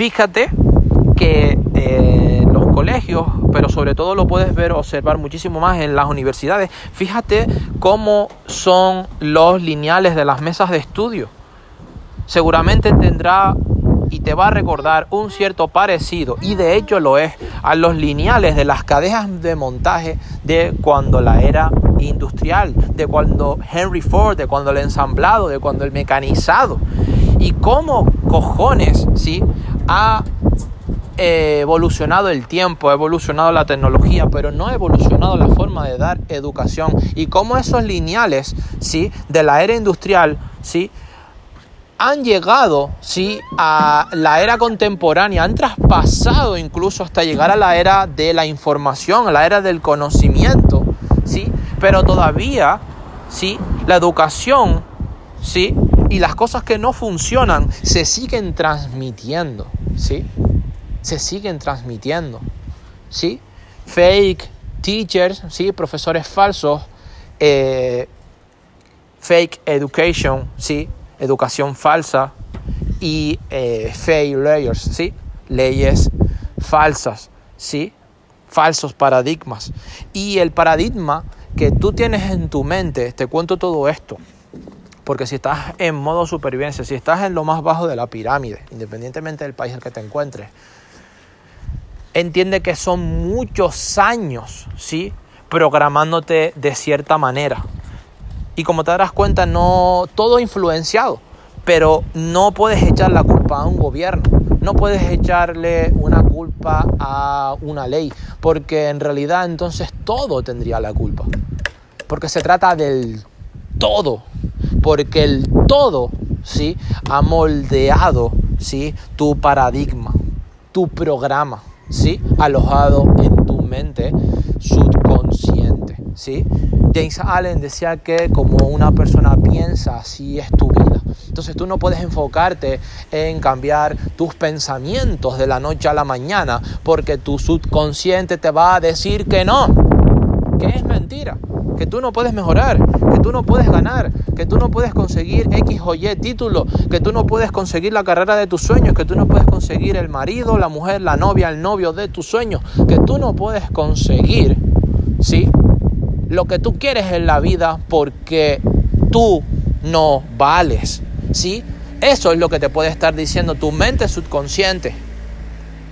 fíjate que eh, los colegios, pero sobre todo lo puedes ver, observar muchísimo más en las universidades, fíjate cómo son los lineales de las mesas de estudio. Seguramente tendrá y te va a recordar un cierto parecido, y de hecho lo es, a los lineales de las cadenas de montaje de cuando la era industrial, de cuando Henry Ford, de cuando el ensamblado, de cuando el mecanizado. Y cómo cojones, ¿sí? Ha evolucionado el tiempo, ha evolucionado la tecnología, pero no ha evolucionado la forma de dar educación. Y cómo esos lineales, ¿sí? De la era industrial, ¿sí? han llegado ¿sí? a la era contemporánea, han traspasado incluso hasta llegar a la era de la información, a la era del conocimiento, ¿sí? pero todavía ¿sí? la educación ¿sí? Y las cosas que no funcionan se siguen transmitiendo, ¿sí? se siguen transmitiendo. ¿sí? Fake teachers, ¿sí? profesores falsos, eh, fake education, ¿sí? educación falsa y eh, fake layers, ¿sí? leyes falsas, ¿sí? falsos paradigmas. Y el paradigma que tú tienes en tu mente, te cuento todo esto, porque si estás en modo supervivencia, si estás en lo más bajo de la pirámide, independientemente del país en el que te encuentres, entiende que son muchos años, ¿sí? Programándote de cierta manera. Y como te darás cuenta, no todo influenciado, pero no puedes echar la culpa a un gobierno, no puedes echarle una culpa a una ley, porque en realidad entonces todo tendría la culpa. Porque se trata del todo, porque el todo, ¿sí? ha moldeado, ¿sí? tu paradigma, tu programa, ¿sí? alojado en tu mente subconsciente, ¿sí? James Allen decía que como una persona piensa, así es tu vida. Entonces tú no puedes enfocarte en cambiar tus pensamientos de la noche a la mañana porque tu subconsciente te va a decir que no, que es mentira, que tú no puedes mejorar, que tú no puedes ganar, que tú no puedes conseguir X o Y título, que tú no puedes conseguir la carrera de tus sueños, que tú no puedes conseguir el marido, la mujer, la novia, el novio de tus sueños, que tú no puedes conseguir, ¿sí? lo que tú quieres en la vida porque tú no vales, ¿sí? Eso es lo que te puede estar diciendo tu mente subconsciente.